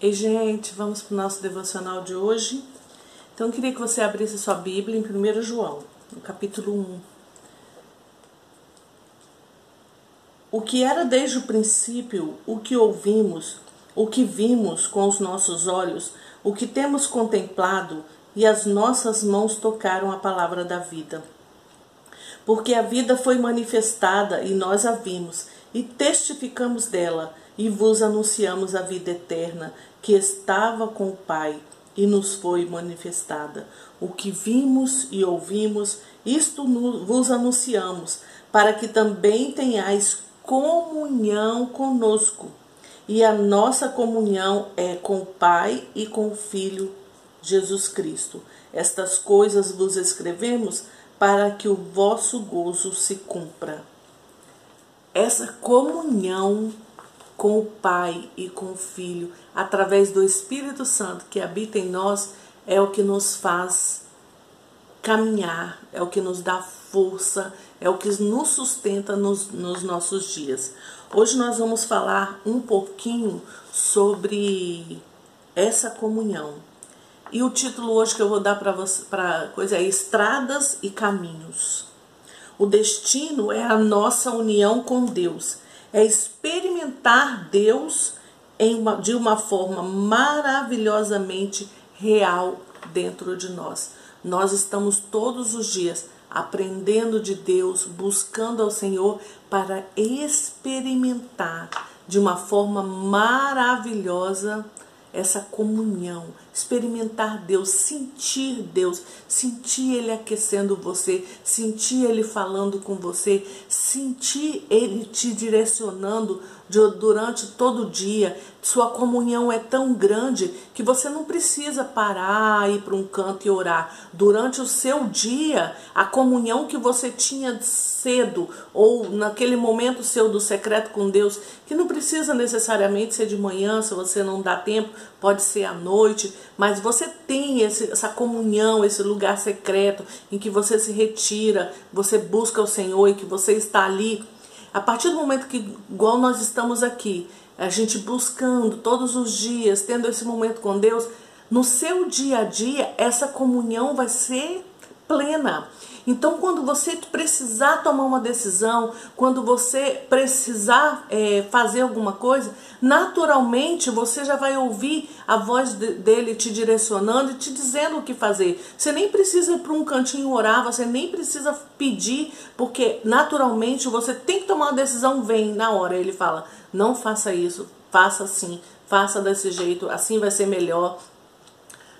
Ei, gente, vamos para o nosso devocional de hoje. Então, eu queria que você abrisse sua Bíblia em 1 João, no capítulo 1. O que era desde o princípio, o que ouvimos, o que vimos com os nossos olhos, o que temos contemplado, e as nossas mãos tocaram a palavra da vida. Porque a vida foi manifestada e nós a vimos, e testificamos dela, e vos anunciamos a vida eterna, que estava com o Pai e nos foi manifestada. O que vimos e ouvimos, isto vos anunciamos, para que também tenhais comunhão conosco. E a nossa comunhão é com o Pai e com o Filho Jesus Cristo. Estas coisas vos escrevemos para que o vosso gozo se cumpra. Essa comunhão com o Pai e com o Filho, através do Espírito Santo que habita em nós, é o que nos faz caminhar, é o que nos dá força, é o que nos sustenta nos, nos nossos dias. Hoje nós vamos falar um pouquinho sobre essa comunhão. E o título hoje que eu vou dar para você, para coisa é Estradas e Caminhos. O destino é a nossa união com Deus é experimentar Deus uma, de uma forma maravilhosamente real dentro de nós. Nós estamos todos os dias aprendendo de Deus, buscando ao Senhor para experimentar de uma forma maravilhosa essa comunhão, experimentar Deus, sentir Deus, sentir Ele aquecendo você, sentir Ele falando com você, sentir Ele te direcionando durante todo o dia. Sua comunhão é tão grande que você não precisa parar, ir para um canto e orar. Durante o seu dia, a comunhão que você tinha cedo ou naquele momento seu do secreto com Deus, que não precisa necessariamente ser de manhã, se você não dá tempo, pode ser à noite, mas você tem esse, essa comunhão, esse lugar secreto em que você se retira, você busca o Senhor e que você está ali a partir do momento que, igual nós estamos aqui, a gente buscando todos os dias, tendo esse momento com Deus, no seu dia a dia, essa comunhão vai ser plena. Então, quando você precisar tomar uma decisão, quando você precisar é, fazer alguma coisa, naturalmente você já vai ouvir a voz dele te direcionando e te dizendo o que fazer. Você nem precisa ir para um cantinho orar, você nem precisa pedir, porque naturalmente você tem que tomar uma decisão, vem na hora. Ele fala: não faça isso, faça assim, faça desse jeito, assim vai ser melhor.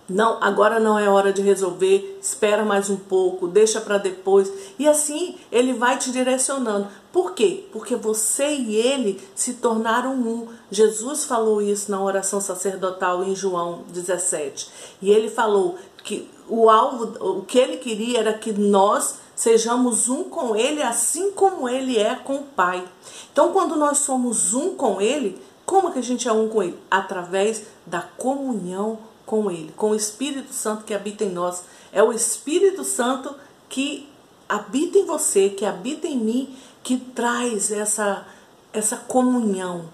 Não, agora não é hora de resolver, espera mais um pouco, deixa para depois. E assim ele vai te direcionando. Por quê? Porque você e ele se tornaram um. Jesus falou isso na oração sacerdotal em João 17. E ele falou que o alvo, o que ele queria era que nós sejamos um com ele, assim como ele é com o Pai. Então, quando nós somos um com ele, como que a gente é um com ele? Através da comunhão com Ele, com o Espírito Santo que habita em nós. É o Espírito Santo que habita em você, que habita em mim, que traz essa, essa comunhão.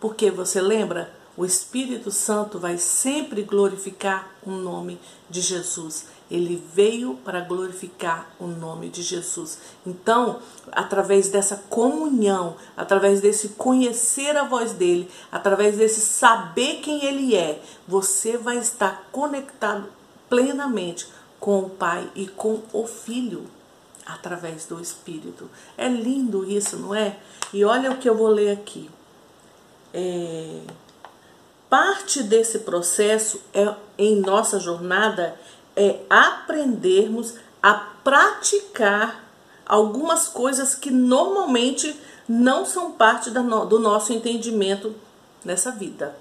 Porque você lembra? O Espírito Santo vai sempre glorificar o nome de Jesus. Ele veio para glorificar o nome de Jesus. Então, através dessa comunhão, através desse conhecer a voz dele, através desse saber quem ele é, você vai estar conectado plenamente com o Pai e com o Filho através do Espírito. É lindo isso, não é? E olha o que eu vou ler aqui. É... Parte desse processo é, em nossa jornada é aprendermos a praticar algumas coisas que normalmente não são parte do nosso entendimento nessa vida.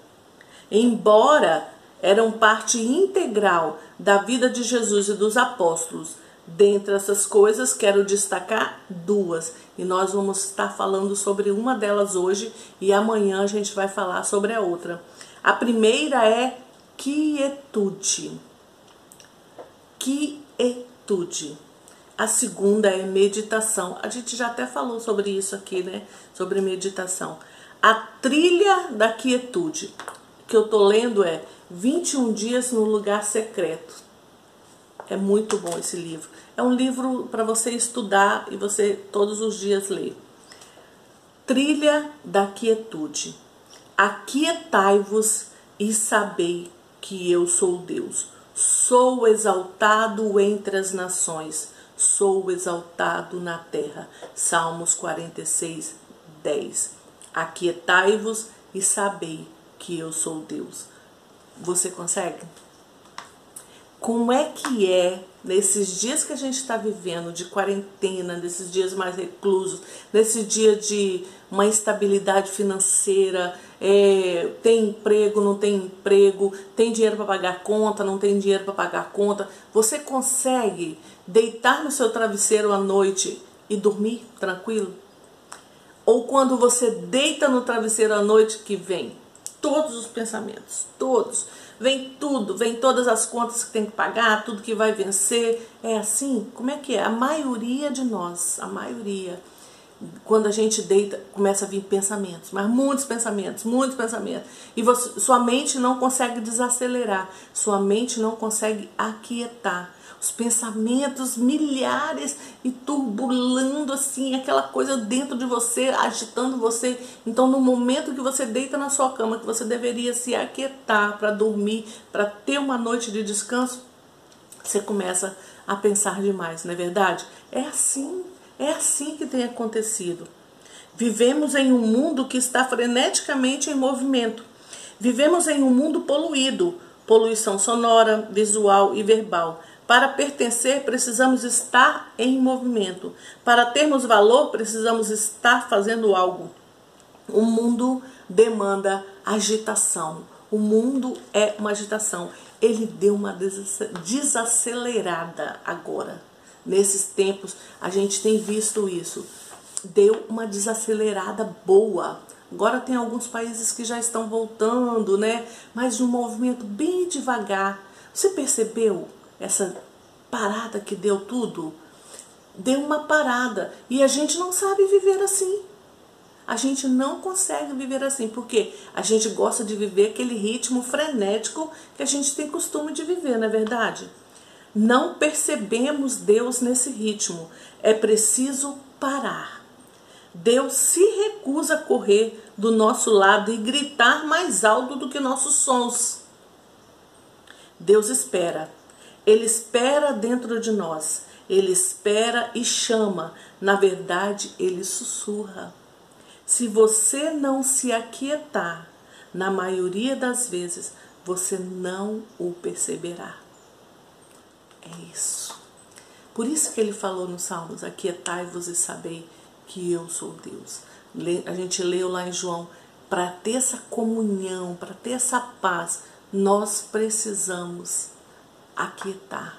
Embora eram parte integral da vida de Jesus e dos apóstolos, dentre essas coisas quero destacar duas, e nós vamos estar falando sobre uma delas hoje e amanhã a gente vai falar sobre a outra. A primeira é quietude quietude. A segunda é meditação. A gente já até falou sobre isso aqui, né? Sobre meditação. A trilha da quietude. que eu tô lendo é 21 dias no lugar secreto. É muito bom esse livro. É um livro para você estudar e você todos os dias ler. Trilha da quietude. Aquietai-vos e sabei que eu sou Deus. Sou exaltado entre as nações, sou exaltado na terra. Salmos 46, 10. Aquietai-vos e sabei que eu sou Deus. Você consegue? Como é que é nesses dias que a gente está vivendo de quarentena, nesses dias mais reclusos, nesse dia de uma instabilidade financeira, é, tem emprego, não tem emprego, tem dinheiro para pagar conta, não tem dinheiro para pagar conta, você consegue deitar no seu travesseiro à noite e dormir tranquilo? Ou quando você deita no travesseiro à noite que vem todos os pensamentos, todos vem tudo, vem todas as contas que tem que pagar, tudo que vai vencer. É assim? Como é que é? A maioria de nós, a maioria, quando a gente deita, começa a vir pensamentos, mas muitos pensamentos, muitos pensamentos. E você, sua mente não consegue desacelerar, sua mente não consegue aquietar os pensamentos milhares e turbulando assim, aquela coisa dentro de você, agitando você. Então, no momento que você deita na sua cama, que você deveria se aquietar para dormir, para ter uma noite de descanso, você começa a pensar demais, não é verdade? É assim, é assim que tem acontecido. Vivemos em um mundo que está freneticamente em movimento. Vivemos em um mundo poluído, poluição sonora, visual e verbal. Para pertencer, precisamos estar em movimento. Para termos valor, precisamos estar fazendo algo. O mundo demanda agitação. O mundo é uma agitação. Ele deu uma desacelerada agora. Nesses tempos, a gente tem visto isso. Deu uma desacelerada boa. Agora tem alguns países que já estão voltando, né? Mas de um movimento bem devagar. Você percebeu essa parada que deu tudo, deu uma parada. E a gente não sabe viver assim. A gente não consegue viver assim, porque a gente gosta de viver aquele ritmo frenético que a gente tem costume de viver, não é verdade? Não percebemos Deus nesse ritmo. É preciso parar. Deus se recusa a correr do nosso lado e gritar mais alto do que nossos sons. Deus espera ele espera dentro de nós. Ele espera e chama. Na verdade, ele sussurra. Se você não se aquietar, na maioria das vezes, você não o perceberá. É isso. Por isso que ele falou nos Salmos: Aquietai-vos e sabei que eu sou Deus. A gente leu lá em João: para ter essa comunhão, para ter essa paz, nós precisamos aquietar,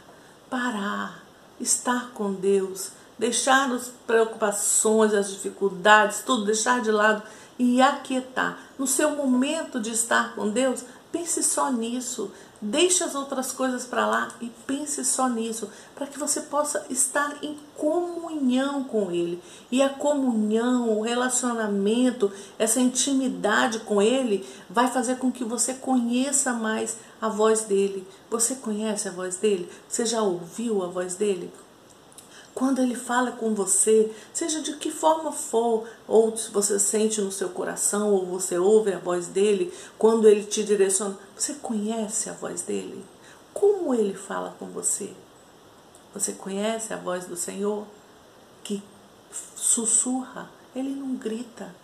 parar, estar com Deus, deixar as preocupações, as dificuldades, tudo, deixar de lado e aquietar. No seu momento de estar com Deus, pense só nisso. Deixe as outras coisas para lá e pense só nisso, para que você possa estar em comunhão com Ele. E a comunhão, o relacionamento, essa intimidade com Ele vai fazer com que você conheça mais a voz dele. Você conhece a voz dele? Você já ouviu a voz dele? Quando ele fala com você, seja de que forma for, ou se você sente no seu coração, ou você ouve a voz dele, quando ele te direciona, você conhece a voz dele? Como ele fala com você? Você conhece a voz do Senhor que sussurra? Ele não grita,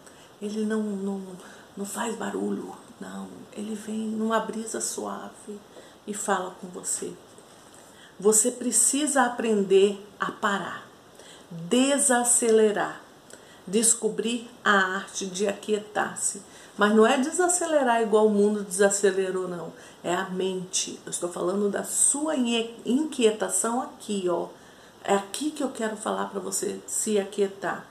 ele não, não, não faz barulho, não. Ele vem numa brisa suave e fala com você. Você precisa aprender a parar, desacelerar, descobrir a arte de aquietar-se. Mas não é desacelerar igual o mundo desacelerou, não. É a mente. Eu estou falando da sua inquietação aqui, ó. É aqui que eu quero falar para você se aquietar.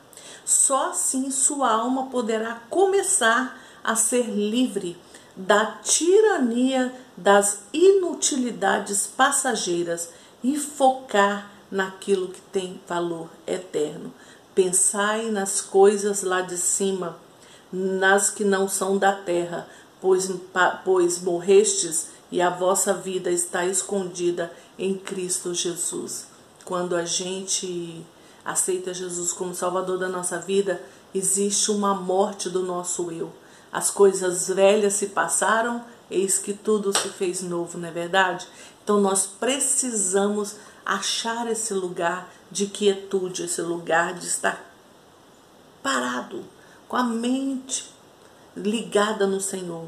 Só assim sua alma poderá começar a ser livre da tirania das inutilidades passageiras e focar naquilo que tem valor eterno. Pensai nas coisas lá de cima, nas que não são da terra, pois, pois morrestes e a vossa vida está escondida em Cristo Jesus. Quando a gente aceita Jesus como Salvador da nossa vida, existe uma morte do nosso eu. As coisas velhas se passaram, eis que tudo se fez novo, não é verdade? Então nós precisamos achar esse lugar de quietude, esse lugar de estar parado, com a mente ligada no Senhor.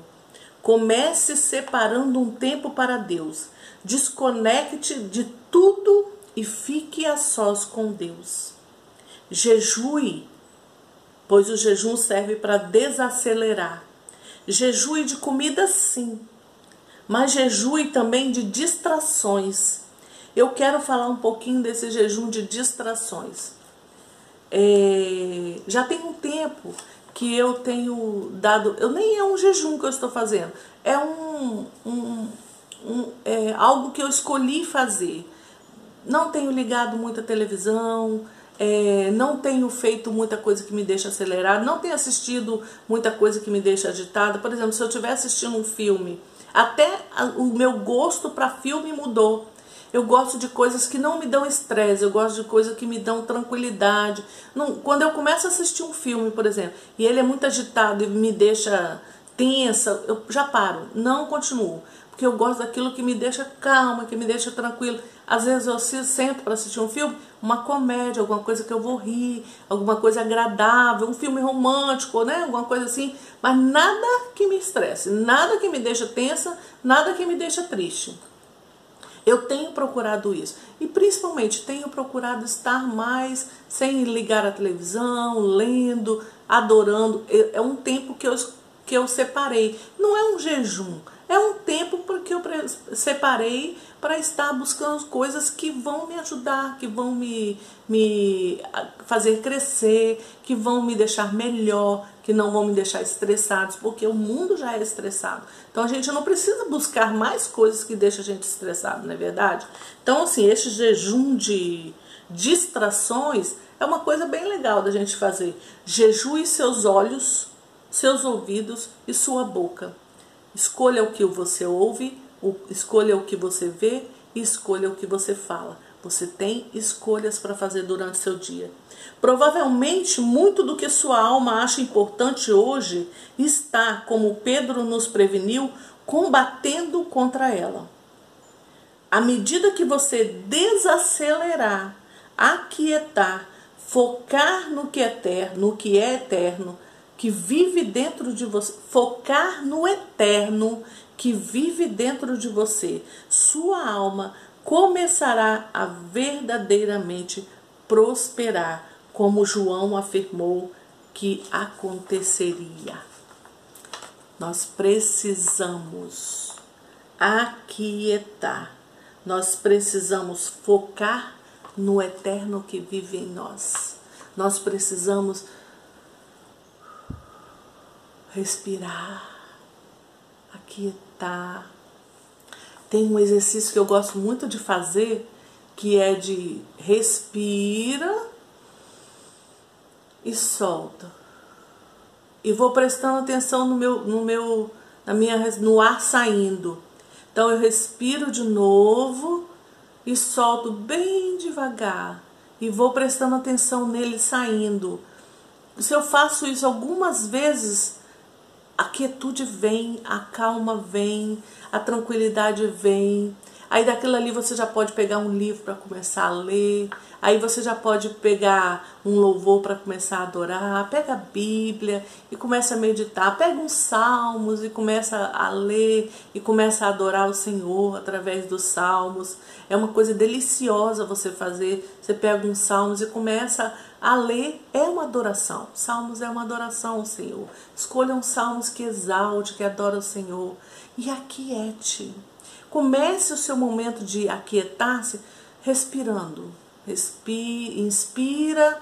Comece separando um tempo para Deus. Desconecte de tudo e fique a sós com Deus. Jejue, pois o jejum serve para desacelerar. Jejue de comida, sim, mas jejue também de distrações. Eu quero falar um pouquinho desse jejum de distrações. É, já tem um tempo que eu tenho dado. Eu nem é um jejum que eu estou fazendo, é um, um, um é algo que eu escolhi fazer. Não tenho ligado muita televisão, é, não tenho feito muita coisa que me deixa acelerado, não tenho assistido muita coisa que me deixa agitada. Por exemplo, se eu estiver assistindo um filme, até o meu gosto para filme mudou. Eu gosto de coisas que não me dão estresse, eu gosto de coisas que me dão tranquilidade. Não, quando eu começo a assistir um filme, por exemplo, e ele é muito agitado e me deixa tensa, eu já paro, não continuo. Porque eu gosto daquilo que me deixa calma, que me deixa tranquilo. Às vezes eu sento para assistir um filme, uma comédia, alguma coisa que eu vou rir, alguma coisa agradável, um filme romântico, né? Alguma coisa assim, mas nada que me estresse, nada que me deixa tensa, nada que me deixa triste. Eu tenho procurado isso. E principalmente tenho procurado estar mais sem ligar a televisão, lendo, adorando. É um tempo que eu, que eu separei. Não é um jejum, é um tempo porque eu separei para estar buscando coisas que vão me ajudar, que vão me, me fazer crescer, que vão me deixar melhor, que não vão me deixar estressados, porque o mundo já é estressado. Então a gente não precisa buscar mais coisas que deixam a gente estressado, não é verdade? Então, assim, esse jejum de distrações é uma coisa bem legal da gente fazer. Jejue seus olhos, seus ouvidos e sua boca. Escolha o que você ouve, escolha o que você vê e escolha o que você fala. Você tem escolhas para fazer durante seu dia. Provavelmente, muito do que sua alma acha importante hoje está, como Pedro nos preveniu, combatendo contra ela. À medida que você desacelerar, aquietar, focar no que é eterno, no que é eterno, que vive dentro de você, focar no eterno que vive dentro de você, sua alma começará a verdadeiramente prosperar, como João afirmou que aconteceria. Nós precisamos aquietar, nós precisamos focar no eterno que vive em nós. Nós precisamos respirar, aquietar. Tem um exercício que eu gosto muito de fazer, que é de respira e solta. E vou prestando atenção no meu, no meu, na minha, no ar saindo. Então eu respiro de novo e solto bem devagar e vou prestando atenção nele saindo. Se eu faço isso algumas vezes, a quietude vem, a calma vem, a tranquilidade vem. Aí daquilo ali você já pode pegar um livro para começar a ler. Aí você já pode pegar um louvor para começar a adorar. Pega a Bíblia e começa a meditar. Pega uns salmos e começa a ler e começa a adorar o Senhor através dos salmos. É uma coisa deliciosa você fazer. Você pega uns salmos e começa a ler é uma adoração. Salmos é uma adoração ao Senhor. Escolham salmos que exalte, que adora o Senhor. E aquiete. Comece o seu momento de aquietar-se respirando. Respira, inspira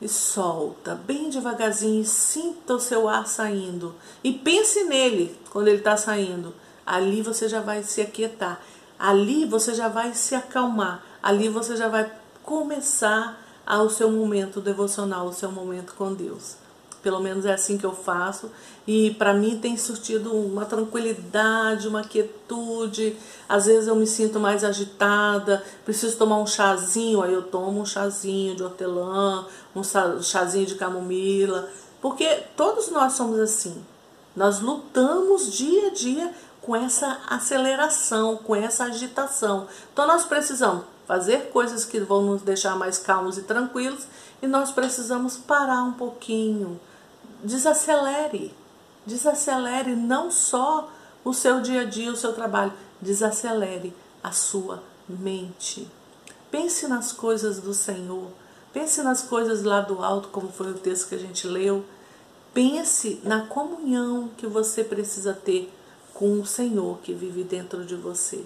e solta bem devagarzinho. Sinta o seu ar saindo. E pense nele quando ele está saindo. Ali você já vai se aquietar. Ali você já vai se acalmar. Ali você já vai começar ao seu momento devocional, ao seu momento com Deus. Pelo menos é assim que eu faço. E para mim tem surtido uma tranquilidade, uma quietude. Às vezes eu me sinto mais agitada, preciso tomar um chazinho, aí eu tomo um chazinho de hortelã, um chazinho de camomila, porque todos nós somos assim. Nós lutamos dia a dia com essa aceleração, com essa agitação. Então nós precisamos fazer coisas que vão nos deixar mais calmos e tranquilos e nós precisamos parar um pouquinho, desacelere. Desacelere não só o seu dia a dia, o seu trabalho, desacelere a sua mente. Pense nas coisas do Senhor. Pense nas coisas lá do alto, como foi o texto que a gente leu. Pense na comunhão que você precisa ter com o Senhor que vive dentro de você.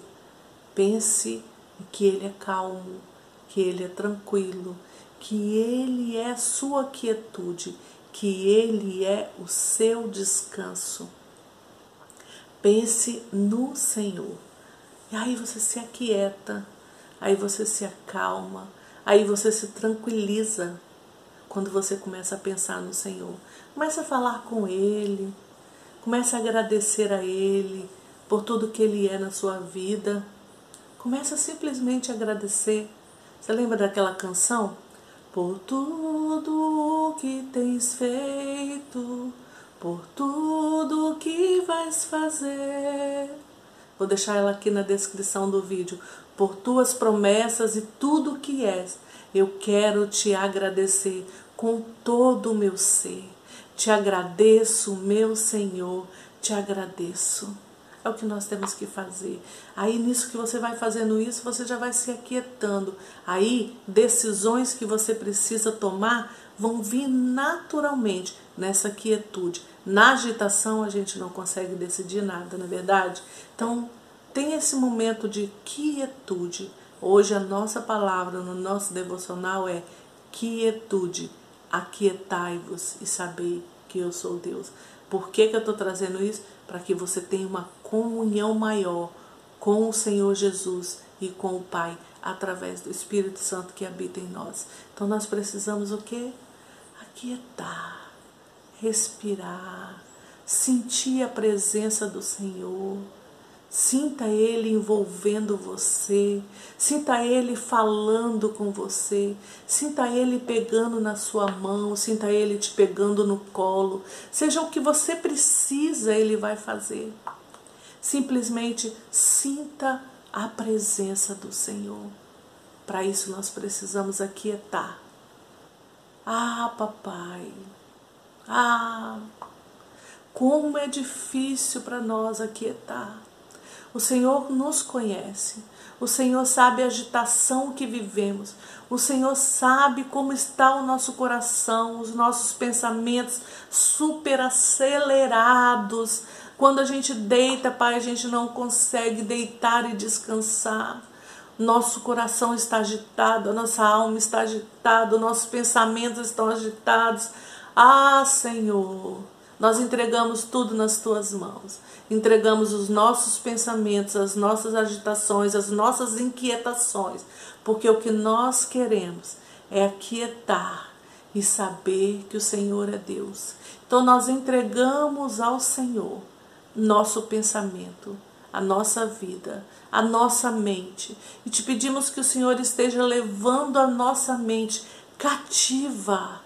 Pense que Ele é calmo, que Ele é tranquilo, que Ele é sua quietude que Ele é o seu descanso. Pense no Senhor. E aí você se aquieta, aí você se acalma, aí você se tranquiliza quando você começa a pensar no Senhor. Começa a falar com Ele, começa a agradecer a Ele por tudo que Ele é na sua vida. Começa simplesmente a agradecer. Você lembra daquela canção? por tudo o que tens feito, por tudo o que vais fazer. Vou deixar ela aqui na descrição do vídeo. Por tuas promessas e tudo o que és, eu quero te agradecer com todo o meu ser. Te agradeço, meu Senhor, te agradeço. É o que nós temos que fazer. Aí, nisso que você vai fazendo isso, você já vai se aquietando. Aí, decisões que você precisa tomar vão vir naturalmente nessa quietude. Na agitação, a gente não consegue decidir nada, na é verdade? Então, tem esse momento de quietude. Hoje, a nossa palavra no nosso devocional é quietude. Aquietai-vos e sabei que eu sou Deus. Por que, que eu estou trazendo isso? Para que você tenha uma comunhão maior com o Senhor Jesus e com o Pai, através do Espírito Santo que habita em nós. Então nós precisamos o quê? Aquietar, respirar, sentir a presença do Senhor Sinta Ele envolvendo você, sinta Ele falando com você, sinta Ele pegando na sua mão, sinta Ele te pegando no colo. Seja o que você precisa, Ele vai fazer. Simplesmente sinta a presença do Senhor. Para isso nós precisamos aquietar. Ah, papai. Ah, como é difícil para nós aquietar. O Senhor nos conhece. O Senhor sabe a agitação que vivemos. O Senhor sabe como está o nosso coração, os nossos pensamentos super acelerados. Quando a gente deita, Pai, a gente não consegue deitar e descansar. Nosso coração está agitado, a nossa alma está agitada, nossos pensamentos estão agitados. Ah, Senhor, nós entregamos tudo nas tuas mãos. Entregamos os nossos pensamentos, as nossas agitações, as nossas inquietações, porque o que nós queremos é aquietar e saber que o Senhor é Deus. Então nós entregamos ao Senhor nosso pensamento, a nossa vida, a nossa mente e te pedimos que o Senhor esteja levando a nossa mente cativa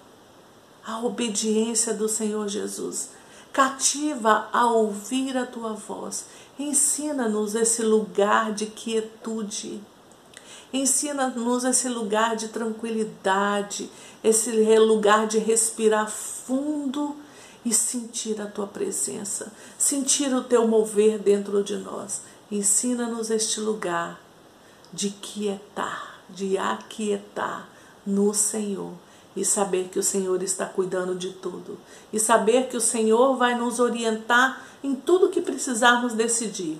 a obediência do Senhor Jesus. Cativa a ouvir a tua voz. Ensina-nos esse lugar de quietude. Ensina-nos esse lugar de tranquilidade, esse lugar de respirar fundo e sentir a tua presença, sentir o teu mover dentro de nós. Ensina-nos este lugar de quietar, de aquietar no Senhor e saber que o Senhor está cuidando de tudo, e saber que o Senhor vai nos orientar em tudo que precisarmos decidir,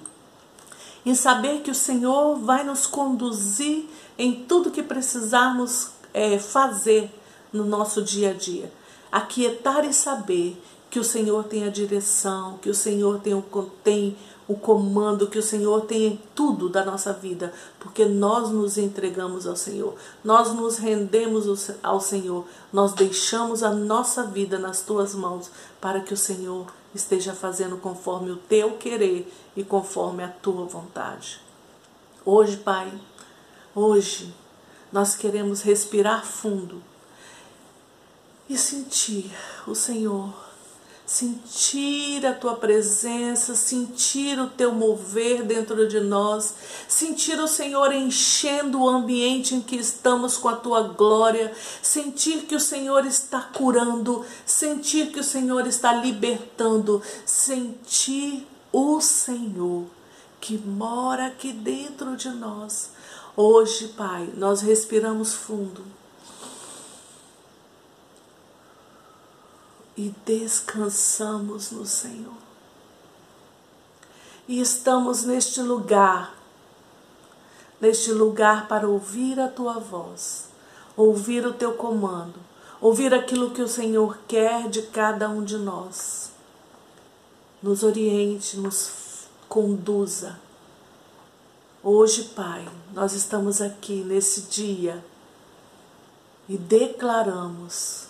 e saber que o Senhor vai nos conduzir em tudo que precisarmos é, fazer no nosso dia a dia. Aquietar e saber que o Senhor tem a direção, que o Senhor tem o, tem o comando, que o Senhor tem tudo da nossa vida, porque nós nos entregamos ao Senhor, nós nos rendemos ao Senhor, nós deixamos a nossa vida nas tuas mãos para que o Senhor esteja fazendo conforme o teu querer e conforme a tua vontade. Hoje, Pai, hoje nós queremos respirar fundo e sentir o Senhor, sentir a tua presença, sentir o teu mover dentro de nós, sentir o Senhor enchendo o ambiente em que estamos com a tua glória, sentir que o Senhor está curando, sentir que o Senhor está libertando, sentir o Senhor que mora aqui dentro de nós. Hoje, Pai, nós respiramos fundo e descansamos no Senhor. E estamos neste lugar, neste lugar para ouvir a tua voz, ouvir o teu comando, ouvir aquilo que o Senhor quer de cada um de nós. Nos oriente, nos conduza. Hoje, Pai, nós estamos aqui nesse dia e declaramos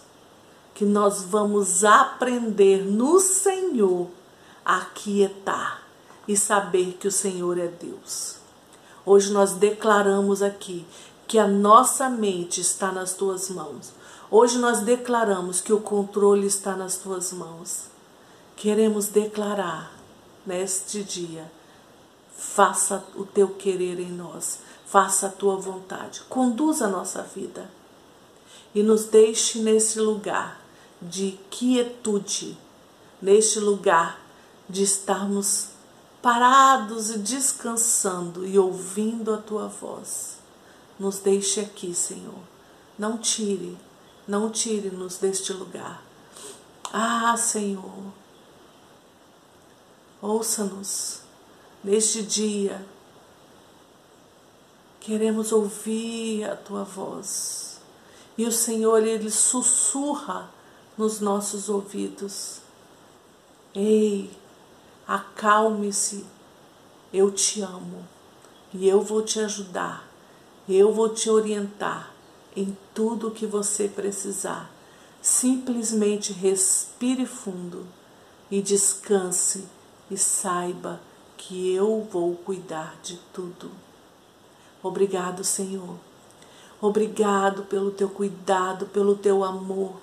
que nós vamos aprender no Senhor a quietar e saber que o Senhor é Deus. Hoje nós declaramos aqui que a nossa mente está nas tuas mãos. Hoje nós declaramos que o controle está nas tuas mãos. Queremos declarar neste dia. Faça o teu querer em nós, faça a tua vontade, conduza a nossa vida e nos deixe nesse lugar de quietude, neste lugar de estarmos parados e descansando e ouvindo a tua voz. Nos deixe aqui, Senhor. Não tire, não tire-nos deste lugar. Ah, Senhor, Ouça-nos neste dia. Queremos ouvir a tua voz. E o Senhor, Ele sussurra nos nossos ouvidos. Ei, acalme-se, eu te amo e eu vou te ajudar, eu vou te orientar em tudo o que você precisar. Simplesmente respire fundo e descanse e saiba que eu vou cuidar de tudo. Obrigado, Senhor. Obrigado pelo teu cuidado, pelo teu amor.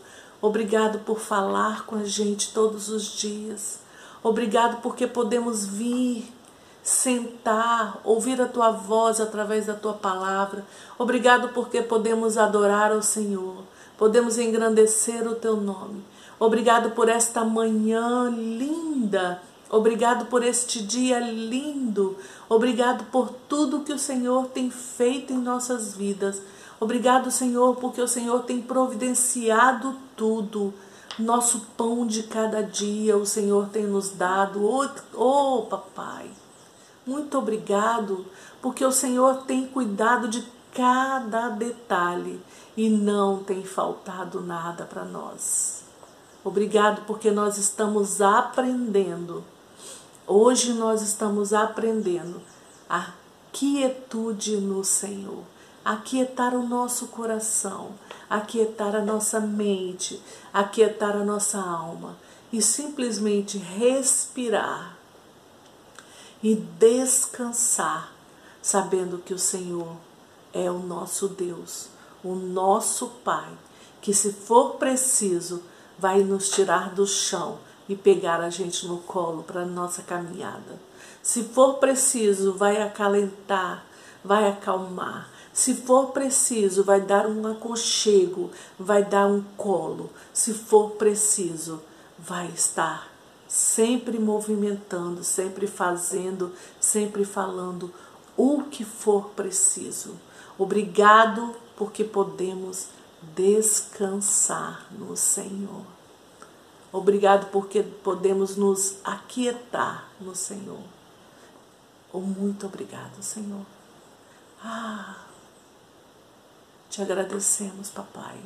Obrigado por falar com a gente todos os dias. Obrigado porque podemos vir, sentar, ouvir a tua voz através da tua palavra. Obrigado porque podemos adorar ao Senhor. Podemos engrandecer o teu nome. Obrigado por esta manhã linda Obrigado por este dia lindo. Obrigado por tudo que o Senhor tem feito em nossas vidas. Obrigado, Senhor, porque o Senhor tem providenciado tudo. Nosso pão de cada dia o Senhor tem nos dado. Oh, oh, papai, muito obrigado, porque o Senhor tem cuidado de cada detalhe e não tem faltado nada para nós. Obrigado porque nós estamos aprendendo Hoje nós estamos aprendendo a quietude no Senhor, a quietar o nosso coração, a quietar a nossa mente, a quietar a nossa alma e simplesmente respirar e descansar, sabendo que o Senhor é o nosso Deus, o nosso Pai, que se for preciso vai nos tirar do chão e pegar a gente no colo para nossa caminhada. Se for preciso, vai acalentar, vai acalmar. Se for preciso, vai dar um aconchego, vai dar um colo. Se for preciso, vai estar sempre movimentando, sempre fazendo, sempre falando o que for preciso. Obrigado porque podemos descansar no Senhor. Obrigado porque podemos nos aquietar no Senhor. Oh, muito obrigado, Senhor. Ah, te agradecemos, papai,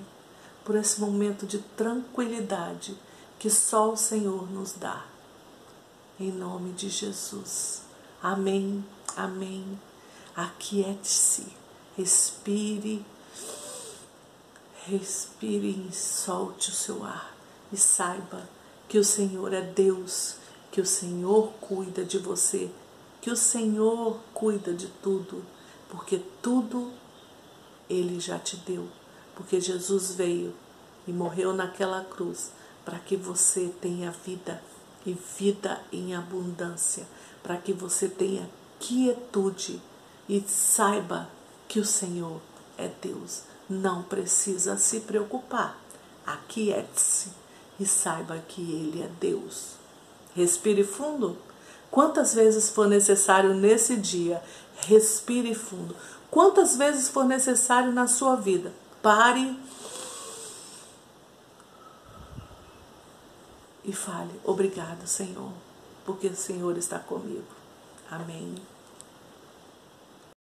por esse momento de tranquilidade que só o Senhor nos dá. Em nome de Jesus. Amém, amém. Aquiete-se, respire, respire e solte o seu ar. E saiba que o Senhor é Deus, que o Senhor cuida de você, que o Senhor cuida de tudo, porque tudo Ele já te deu. Porque Jesus veio e morreu naquela cruz para que você tenha vida e vida em abundância, para que você tenha quietude e saiba que o Senhor é Deus. Não precisa se preocupar. Aquiete-se e saiba que Ele é Deus. Respire fundo. Quantas vezes for necessário nesse dia, respire fundo. Quantas vezes for necessário na sua vida, pare e fale: Obrigado, Senhor, porque o Senhor está comigo. Amém.